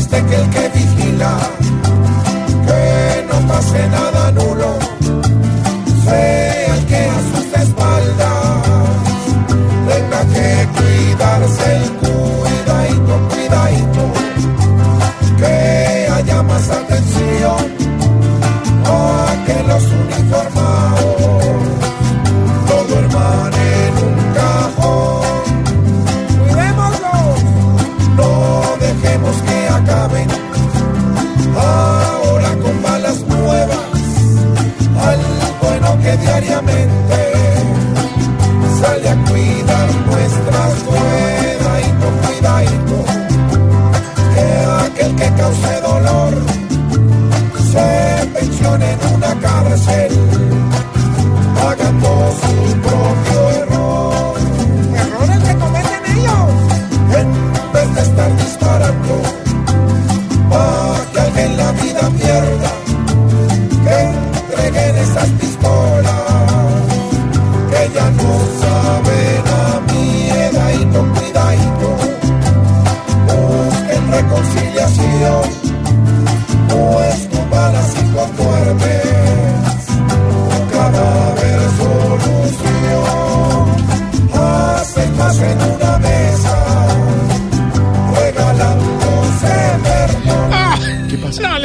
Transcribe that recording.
triste que el que vigila crecer, pagando su propio error. Errores que cometen ellos. En vez de estar disparando, para que alguien la vida pierda, que entreguen esas pistolas, que ya no saben a mierda y con cuidadito, busquen reconciliación, pues no van así duerme. ¿Qué pasa?